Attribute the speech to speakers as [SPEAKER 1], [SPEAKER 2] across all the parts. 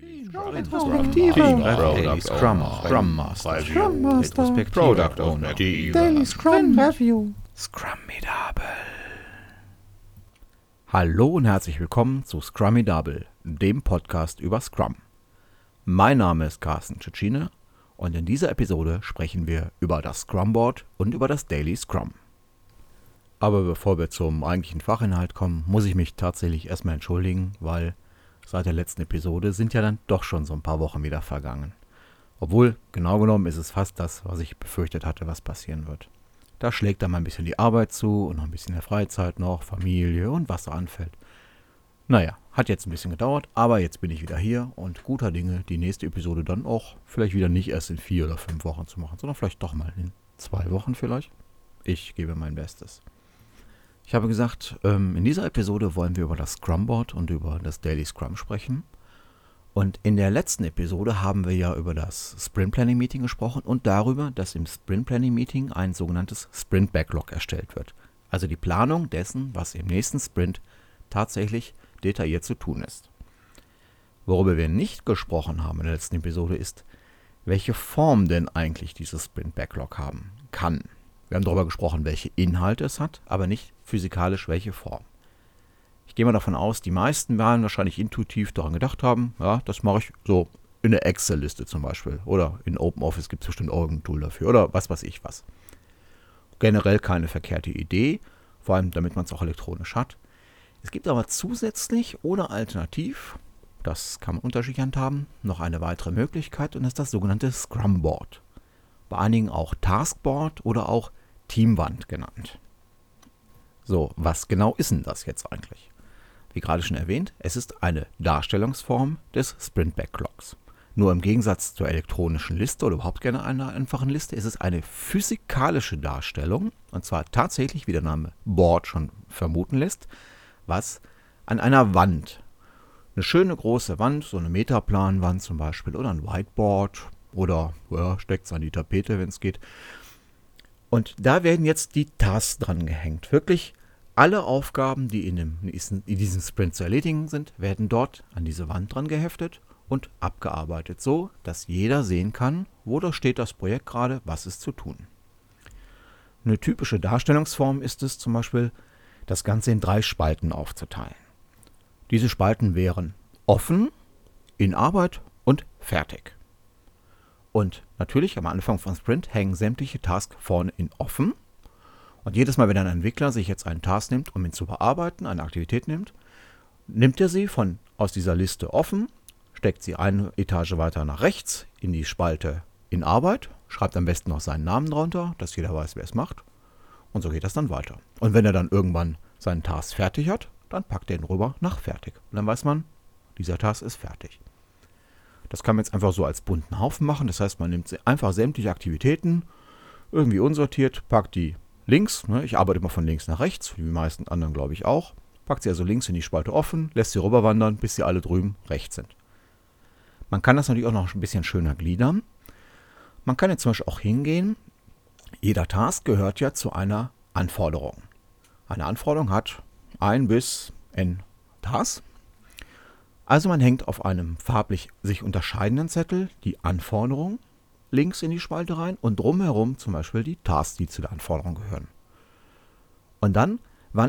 [SPEAKER 1] Daily Scrum, Scrum. Master, Scrum Master, Product Owner,
[SPEAKER 2] Daily Scrum Review.
[SPEAKER 1] Scrummidable. Hallo und herzlich willkommen zu Scrummidable, dem Podcast über Scrum. Mein Name ist Carsten Tschetschine und in dieser Episode sprechen wir über das Scrumboard und über das Daily Scrum. Aber bevor wir zum eigentlichen Fachinhalt kommen, muss ich mich tatsächlich erstmal entschuldigen, weil seit der letzten Episode sind ja dann doch schon so ein paar Wochen wieder vergangen. Obwohl, genau genommen ist es fast das, was ich befürchtet hatte, was passieren wird. Da schlägt dann mal ein bisschen die Arbeit zu und noch ein bisschen der Freizeit noch, Familie und was so anfällt. Naja, hat jetzt ein bisschen gedauert, aber jetzt bin ich wieder hier und guter Dinge, die nächste Episode dann auch vielleicht wieder nicht erst in vier oder fünf Wochen zu machen, sondern vielleicht doch mal in zwei Wochen vielleicht. Ich gebe mein Bestes. Ich habe gesagt, ähm, in dieser Episode wollen wir über das Scrumboard und über das Daily Scrum sprechen. Und in der letzten Episode haben wir ja über das Sprint Planning Meeting gesprochen und darüber, dass im Sprint Planning Meeting ein sogenanntes Sprint Backlog erstellt wird. Also die Planung dessen, was im nächsten Sprint tatsächlich detailliert zu tun ist. Worüber wir nicht gesprochen haben in der letzten Episode ist, welche Form denn eigentlich dieses Sprint Backlog haben kann. Wir haben darüber gesprochen, welche Inhalte es hat, aber nicht physikalisch welche Form. Ich gehe mal davon aus, die meisten werden wahrscheinlich intuitiv daran gedacht haben, ja, das mache ich so in der Excel-Liste zum Beispiel. Oder in OpenOffice gibt es bestimmt irgendein Tool dafür oder was weiß ich was. Generell keine verkehrte Idee, vor allem damit man es auch elektronisch hat. Es gibt aber zusätzlich oder alternativ, das kann man unterschiedlich handhaben, noch eine weitere Möglichkeit und das ist das sogenannte Scrum Board. Bei einigen auch Taskboard oder auch Teamwand genannt. So, was genau ist denn das jetzt eigentlich? Wie gerade schon erwähnt, es ist eine Darstellungsform des Sprint Backlogs. Nur im Gegensatz zur elektronischen Liste oder überhaupt gerne einer einfachen Liste ist es eine physikalische Darstellung, und zwar tatsächlich, wie der Name Board schon vermuten lässt, was an einer Wand, eine schöne große Wand, so eine Metaplanwand zum Beispiel, oder ein Whiteboard, oder ja, steckt es an die Tapete, wenn es geht, und da werden jetzt die Tasks dran gehängt. Wirklich alle Aufgaben, die in, dem, in diesem Sprint zu erledigen sind, werden dort an diese Wand dran geheftet und abgearbeitet, so dass jeder sehen kann, wo da steht das Projekt gerade, was ist zu tun. Eine typische Darstellungsform ist es zum Beispiel, das Ganze in drei Spalten aufzuteilen. Diese Spalten wären offen, in Arbeit und fertig. Und natürlich am Anfang von Sprint hängen sämtliche Tasks vorne in offen. Und jedes Mal, wenn ein Entwickler sich jetzt einen Task nimmt, um ihn zu bearbeiten, eine Aktivität nimmt, nimmt er sie von aus dieser Liste offen, steckt sie eine Etage weiter nach rechts in die Spalte in Arbeit, schreibt am besten noch seinen Namen drunter, dass jeder weiß, wer es macht. Und so geht das dann weiter. Und wenn er dann irgendwann seinen Task fertig hat, dann packt er ihn rüber nach fertig. Und dann weiß man, dieser Task ist fertig. Das kann man jetzt einfach so als bunten Haufen machen. Das heißt, man nimmt einfach sämtliche Aktivitäten, irgendwie unsortiert, packt die links. Ne? Ich arbeite immer von links nach rechts, wie die meisten anderen glaube ich auch. Packt sie also links in die Spalte offen, lässt sie rüberwandern, bis sie alle drüben rechts sind. Man kann das natürlich auch noch ein bisschen schöner gliedern. Man kann jetzt zum Beispiel auch hingehen. Jeder Task gehört ja zu einer Anforderung. Eine Anforderung hat ein bis n Tasks. Also man hängt auf einem farblich sich unterscheidenden Zettel die Anforderung links in die Spalte rein und drumherum zum Beispiel die Tasks, die zu der Anforderung gehören. Und dann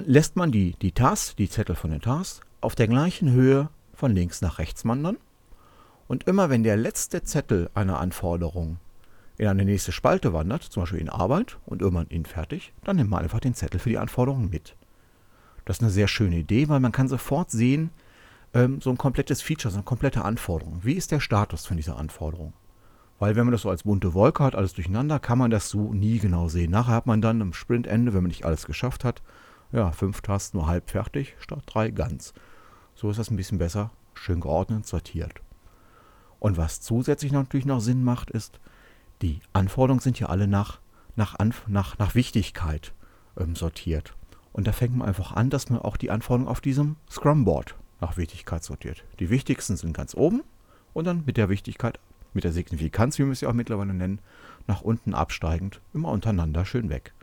[SPEAKER 1] lässt man die, die Tasks, die Zettel von den Tasks, auf der gleichen Höhe von links nach rechts wandern. Und immer wenn der letzte Zettel einer Anforderung in eine nächste Spalte wandert, zum Beispiel in Arbeit und irgendwann in Fertig, dann nimmt man einfach den Zettel für die Anforderung mit. Das ist eine sehr schöne Idee, weil man kann sofort sehen, ähm, so ein komplettes Feature, so eine komplette Anforderung. Wie ist der Status von dieser Anforderung? Weil wenn man das so als bunte Wolke hat, alles durcheinander, kann man das so nie genau sehen. Nachher hat man dann am Sprintende, wenn man nicht alles geschafft hat, ja, fünf Tasten nur halb fertig, statt drei ganz. So ist das ein bisschen besser, schön geordnet, sortiert. Und was zusätzlich natürlich noch Sinn macht, ist, die Anforderungen sind ja alle nach, nach, nach, nach Wichtigkeit ähm, sortiert. Und da fängt man einfach an, dass man auch die Anforderungen auf diesem Scrum-Board nach Wichtigkeit sortiert. Die wichtigsten sind ganz oben und dann mit der Wichtigkeit, mit der Signifikanz, wie wir ja auch mittlerweile nennen, nach unten absteigend, immer untereinander schön weg.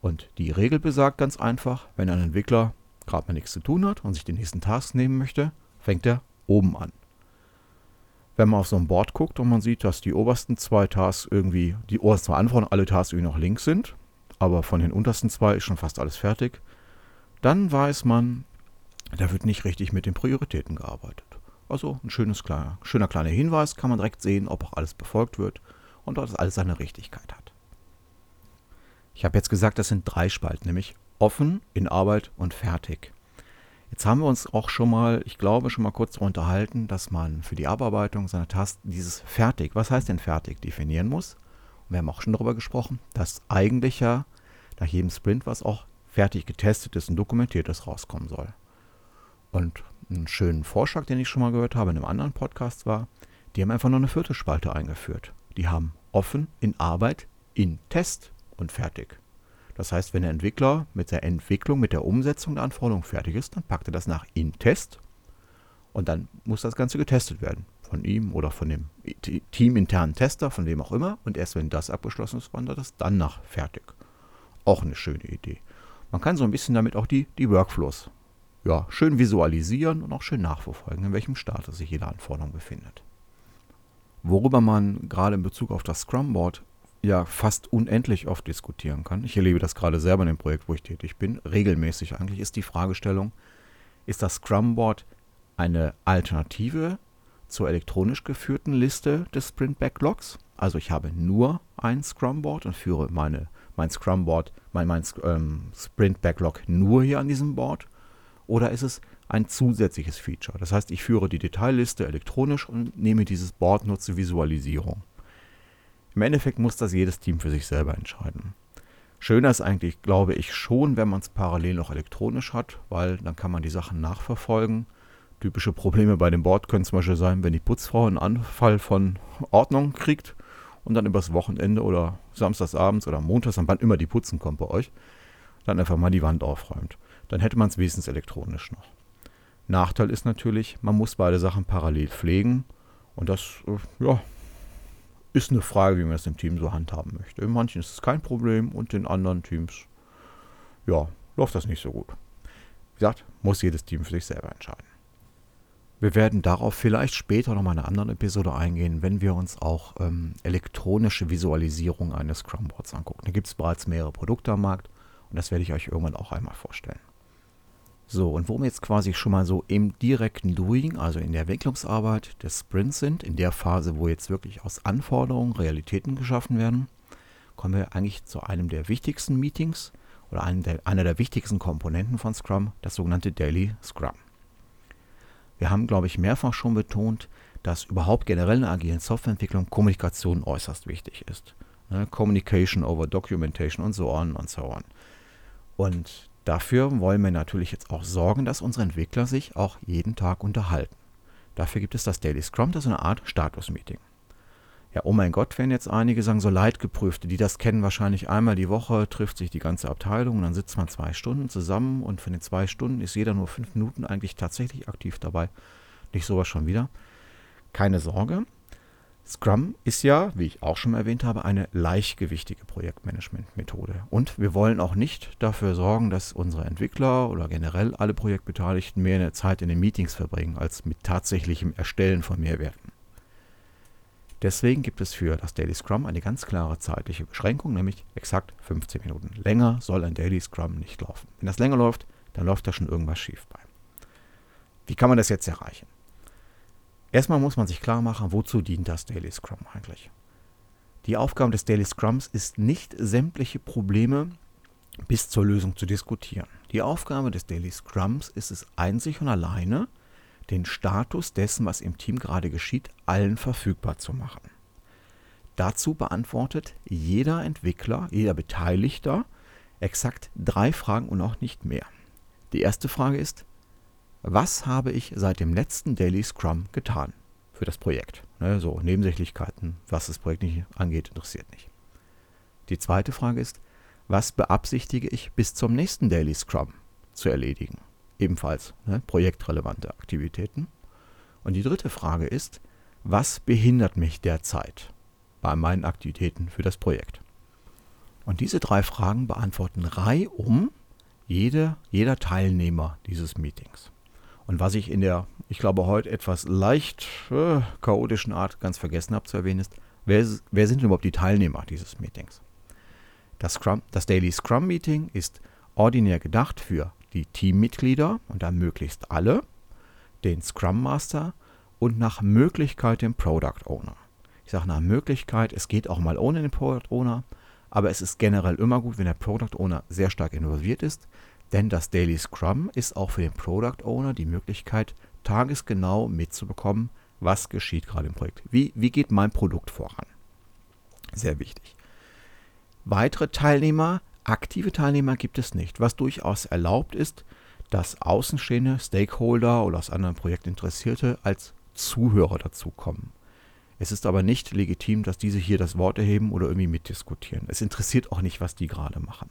[SPEAKER 1] Und die Regel besagt ganz einfach, wenn ein Entwickler gerade mal nichts zu tun hat und sich den nächsten Task nehmen möchte, fängt er oben an. wenn man auf so ein Board guckt und man sieht, dass die obersten zwei Tasks irgendwie, die obersten zwei Anforderungen, alle Tasks irgendwie noch links sind, aber von den untersten zwei ist schon fast alles fertig, dann weiß man, da wird nicht richtig mit den Prioritäten gearbeitet. Also ein schönes, kleiner, schöner kleiner Hinweis, kann man direkt sehen, ob auch alles befolgt wird und dass alles seine Richtigkeit hat. Ich habe jetzt gesagt, das sind drei Spalten, nämlich offen, in Arbeit und fertig. Jetzt haben wir uns auch schon mal, ich glaube, schon mal kurz darüber unterhalten, dass man für die Abarbeitung seiner Tasten dieses fertig, was heißt denn fertig, definieren muss. Und wir haben auch schon darüber gesprochen, dass eigentlich ja nach jedem Sprint was auch fertig getestetes und dokumentiertes rauskommen soll. Und einen schönen Vorschlag, den ich schon mal gehört habe in einem anderen Podcast war, die haben einfach noch eine vierte Spalte eingeführt. Die haben offen in Arbeit, in Test und fertig. Das heißt, wenn der Entwickler mit der Entwicklung, mit der Umsetzung der Anforderungen fertig ist, dann packt er das nach in Test und dann muss das Ganze getestet werden. Von ihm oder von dem teaminternen Tester, von wem auch immer. Und erst wenn das abgeschlossen ist, wandert das dann nach fertig. Auch eine schöne Idee. Man kann so ein bisschen damit auch die, die Workflows ja, schön visualisieren und auch schön nachverfolgen, in welchem Status sich jede Anforderung befindet. Worüber man gerade in Bezug auf das Scrum-Board ja fast unendlich oft diskutieren kann, ich erlebe das gerade selber in dem Projekt, wo ich tätig bin, regelmäßig eigentlich, ist die Fragestellung, ist das Scrum-Board eine Alternative zur elektronisch geführten Liste des Sprint-Backlogs? Also ich habe nur ein Scrum-Board und führe meine, mein Scrum-Board, mein, mein ähm, Sprint-Backlog nur hier an diesem Board oder ist es ein zusätzliches Feature? Das heißt, ich führe die Detailliste elektronisch und nehme dieses Board nur zur Visualisierung. Im Endeffekt muss das jedes Team für sich selber entscheiden. Schöner ist eigentlich, glaube ich, schon, wenn man es parallel noch elektronisch hat, weil dann kann man die Sachen nachverfolgen. Typische Probleme bei dem Board können zum Beispiel sein, wenn die Putzfrau einen Anfall von Ordnung kriegt und dann übers Wochenende oder samstagsabends oder montags, wann immer die Putzen kommt bei euch, dann einfach mal die Wand aufräumt dann hätte man es wenigstens elektronisch noch. Nachteil ist natürlich, man muss beide Sachen parallel pflegen und das äh, ja, ist eine Frage, wie man es im Team so handhaben möchte. In manchen ist es kein Problem und in anderen Teams ja, läuft das nicht so gut. Wie gesagt, muss jedes Team für sich selber entscheiden. Wir werden darauf vielleicht später nochmal in einer anderen Episode eingehen, wenn wir uns auch ähm, elektronische Visualisierung eines Scrum-Boards angucken. Da gibt es bereits mehrere Produkte am Markt und das werde ich euch irgendwann auch einmal vorstellen. So, und wo wir jetzt quasi schon mal so im direkten Doing, also in der Entwicklungsarbeit des Sprints sind, in der Phase, wo jetzt wirklich aus Anforderungen Realitäten geschaffen werden, kommen wir eigentlich zu einem der wichtigsten Meetings oder einem der, einer der wichtigsten Komponenten von Scrum, das sogenannte Daily Scrum. Wir haben, glaube ich, mehrfach schon betont, dass überhaupt generell in der agilen Softwareentwicklung Kommunikation äußerst wichtig ist. Ne? Communication over Documentation und so on und so on. Und Dafür wollen wir natürlich jetzt auch sorgen, dass unsere Entwickler sich auch jeden Tag unterhalten. Dafür gibt es das Daily Scrum, das ist eine Art Status-Meeting. Ja, oh mein Gott, werden jetzt einige sagen, so Leitgeprüfte, die das kennen, wahrscheinlich einmal die Woche trifft sich die ganze Abteilung und dann sitzt man zwei Stunden zusammen und von den zwei Stunden ist jeder nur fünf Minuten eigentlich tatsächlich aktiv dabei. Nicht sowas schon wieder. Keine Sorge, Scrum ist ja, wie ich auch schon erwähnt habe, eine leichtgewichtige Projektmanagement-Methode. Und wir wollen auch nicht dafür sorgen, dass unsere Entwickler oder generell alle Projektbeteiligten mehr Zeit in den Meetings verbringen, als mit tatsächlichem Erstellen von Mehrwerten. Deswegen gibt es für das Daily Scrum eine ganz klare zeitliche Beschränkung, nämlich exakt 15 Minuten. Länger soll ein Daily Scrum nicht laufen. Wenn das länger läuft, dann läuft da schon irgendwas schief bei. Wie kann man das jetzt erreichen? Erstmal muss man sich klar machen, wozu dient das Daily Scrum eigentlich. Die Aufgabe des Daily Scrums ist nicht sämtliche Probleme bis zur Lösung zu diskutieren. Die Aufgabe des Daily Scrums ist es einzig und alleine, den Status dessen, was im Team gerade geschieht, allen verfügbar zu machen. Dazu beantwortet jeder Entwickler, jeder Beteiligter exakt drei Fragen und auch nicht mehr. Die erste Frage ist, was habe ich seit dem letzten Daily Scrum getan für das Projekt? Ne, so Nebensächlichkeiten, was das Projekt nicht angeht, interessiert nicht. Die zweite Frage ist, was beabsichtige ich bis zum nächsten Daily Scrum zu erledigen? Ebenfalls ne, projektrelevante Aktivitäten. Und die dritte Frage ist, was behindert mich derzeit bei meinen Aktivitäten für das Projekt? Und diese drei Fragen beantworten reihum jede, jeder Teilnehmer dieses Meetings. Und was ich in der, ich glaube, heute etwas leicht äh, chaotischen Art ganz vergessen habe zu erwähnen, ist, wer, wer sind denn überhaupt die Teilnehmer dieses Meetings? Das, Scrum, das Daily Scrum Meeting ist ordinär gedacht für die Teammitglieder und dann möglichst alle, den Scrum Master und nach Möglichkeit den Product Owner. Ich sage nach Möglichkeit, es geht auch mal ohne den Product Owner, aber es ist generell immer gut, wenn der Product Owner sehr stark involviert ist, denn das Daily Scrum ist auch für den Product Owner die Möglichkeit, tagesgenau mitzubekommen, was geschieht gerade im Projekt. Wie, wie geht mein Produkt voran? Sehr wichtig. Weitere Teilnehmer, aktive Teilnehmer gibt es nicht, was durchaus erlaubt ist, dass außenstehende Stakeholder oder aus anderen Projekten Interessierte als Zuhörer dazukommen. Es ist aber nicht legitim, dass diese hier das Wort erheben oder irgendwie mitdiskutieren. Es interessiert auch nicht, was die gerade machen.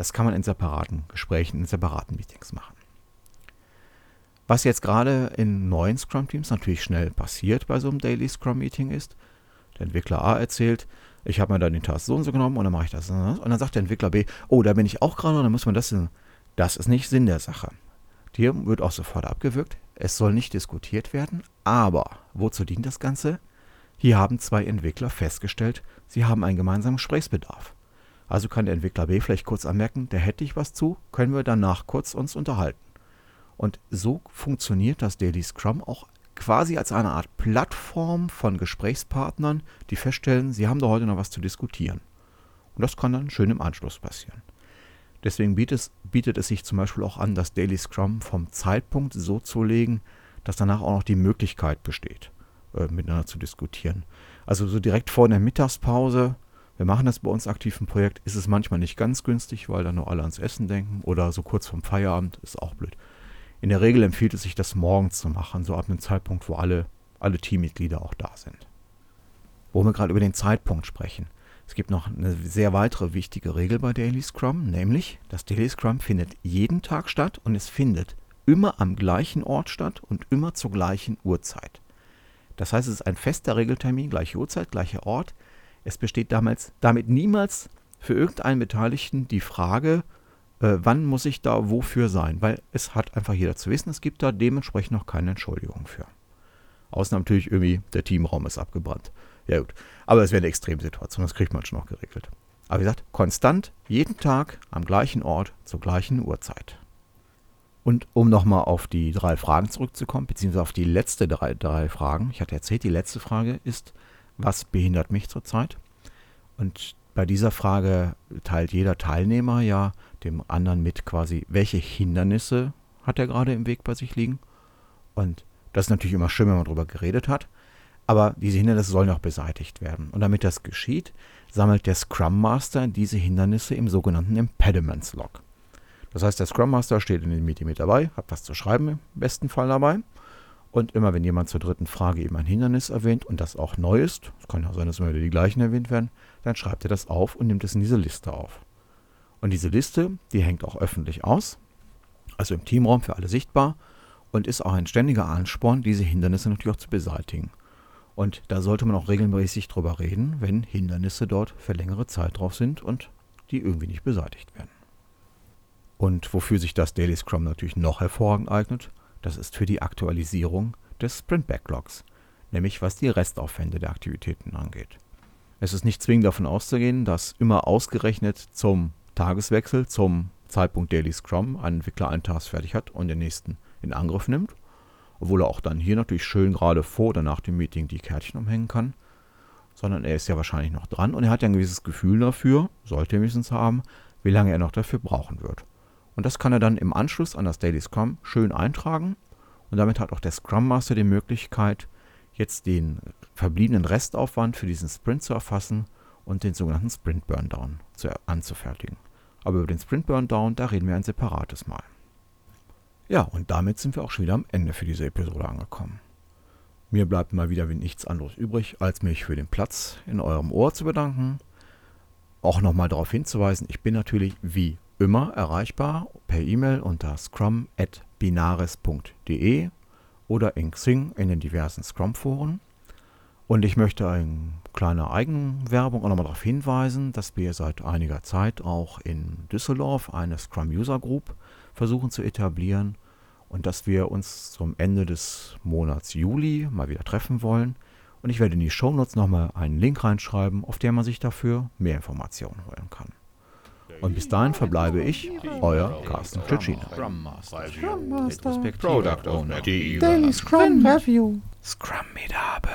[SPEAKER 1] Das kann man in separaten Gesprächen, in separaten Meetings machen. Was jetzt gerade in neuen Scrum-Teams natürlich schnell passiert bei so einem Daily Scrum-Meeting ist, der Entwickler A erzählt, ich habe mir dann den Task so und so genommen und dann mache ich das. Und dann sagt der Entwickler B, oh, da bin ich auch gerade und dann muss man das. Das ist nicht Sinn der Sache. Hier wird auch sofort abgewürgt. Es soll nicht diskutiert werden, aber wozu dient das Ganze? Hier haben zwei Entwickler festgestellt, sie haben einen gemeinsamen Gesprächsbedarf. Also kann der Entwickler B vielleicht kurz anmerken, da hätte ich was zu, können wir danach kurz uns unterhalten. Und so funktioniert das Daily Scrum auch quasi als eine Art Plattform von Gesprächspartnern, die feststellen, sie haben da heute noch was zu diskutieren. Und das kann dann schön im Anschluss passieren. Deswegen bietet es, bietet es sich zum Beispiel auch an, das Daily Scrum vom Zeitpunkt so zu legen, dass danach auch noch die Möglichkeit besteht äh, miteinander zu diskutieren. Also so direkt vor der Mittagspause, wir machen das bei uns aktiv im Projekt, ist es manchmal nicht ganz günstig, weil dann nur alle ans Essen denken oder so kurz vorm Feierabend ist auch blöd. In der Regel empfiehlt es sich, das morgens zu machen, so ab einem Zeitpunkt, wo alle, alle Teammitglieder auch da sind. Wo wir gerade über den Zeitpunkt sprechen. Es gibt noch eine sehr weitere wichtige Regel bei Daily Scrum, nämlich das Daily Scrum findet jeden Tag statt und es findet immer am gleichen Ort statt und immer zur gleichen Uhrzeit. Das heißt, es ist ein fester Regeltermin, gleiche Uhrzeit, gleicher Ort. Es besteht damals, damit niemals für irgendeinen Beteiligten die Frage, äh, wann muss ich da wofür sein, weil es hat einfach jeder zu wissen, es gibt da dementsprechend noch keine Entschuldigung für. Außer natürlich irgendwie, der Teamraum ist abgebrannt. Ja gut, aber es wäre eine Extremsituation, das kriegt man schon noch geregelt. Aber wie gesagt, konstant, jeden Tag, am gleichen Ort, zur gleichen Uhrzeit. Und um nochmal auf die drei Fragen zurückzukommen, beziehungsweise auf die letzte drei, drei Fragen. Ich hatte erzählt, die letzte Frage ist, was behindert mich zurzeit? Und bei dieser Frage teilt jeder Teilnehmer ja dem anderen mit quasi, welche Hindernisse hat er gerade im Weg bei sich liegen. Und das ist natürlich immer schön, wenn man darüber geredet hat. Aber diese Hindernisse sollen auch beseitigt werden. Und damit das geschieht, sammelt der Scrum Master diese Hindernisse im sogenannten Impediments Log. Das heißt, der Scrum Master steht in dem Meeting mit dabei, hat was zu schreiben im besten Fall dabei. Und immer wenn jemand zur dritten Frage eben ein Hindernis erwähnt und das auch neu ist, es kann ja sein, dass immer wieder die gleichen erwähnt werden, dann schreibt er das auf und nimmt es in diese Liste auf. Und diese Liste, die hängt auch öffentlich aus, also im Teamraum für alle sichtbar und ist auch ein ständiger Ansporn, diese Hindernisse natürlich auch zu beseitigen. Und da sollte man auch regelmäßig drüber reden, wenn Hindernisse dort für längere Zeit drauf sind und die irgendwie nicht beseitigt werden. Und wofür sich das Daily Scrum natürlich noch hervorragend eignet, das ist für die Aktualisierung des Sprint Backlogs, nämlich was die Restaufwände der Aktivitäten angeht. Es ist nicht zwingend davon auszugehen, dass immer ausgerechnet zum Tageswechsel, zum Zeitpunkt Daily Scrum, ein Entwickler einen Task fertig hat und den nächsten in Angriff nimmt, obwohl er auch dann hier natürlich schön gerade vor oder nach dem Meeting die Kärtchen umhängen kann, sondern er ist ja wahrscheinlich noch dran und er hat ja ein gewisses Gefühl dafür, sollte er wenigstens haben, wie lange er noch dafür brauchen wird. Und das kann er dann im Anschluss an das Daily Scrum schön eintragen. Und damit hat auch der Scrum Master die Möglichkeit, jetzt den verbliebenen Restaufwand für diesen Sprint zu erfassen und den sogenannten Sprint Burndown zu, anzufertigen. Aber über den Sprint Burndown, da reden wir ein separates Mal. Ja, und damit sind wir auch schon wieder am Ende für diese Episode angekommen. Mir bleibt mal wieder nichts anderes übrig, als mich für den Platz in eurem Ohr zu bedanken. Auch nochmal darauf hinzuweisen, ich bin natürlich wie immer erreichbar per E-Mail unter scrum.binaris.de oder in Xing in den diversen Scrum-Foren. Und ich möchte eine kleine Eigenwerbung auch nochmal darauf hinweisen, dass wir seit einiger Zeit auch in Düsseldorf eine Scrum User Group versuchen zu etablieren. und dass wir uns zum Ende des Monats Juli mal wieder treffen wollen. Und ich werde in die Shownotes nochmal einen Link reinschreiben, auf der man sich dafür mehr Informationen holen kann. Und bis dahin verbleibe ich, euer Carsten Tschetschine.
[SPEAKER 2] Scrum Master.
[SPEAKER 3] Product Owner.
[SPEAKER 2] Daily Scrum Review.
[SPEAKER 1] Scrum Medable.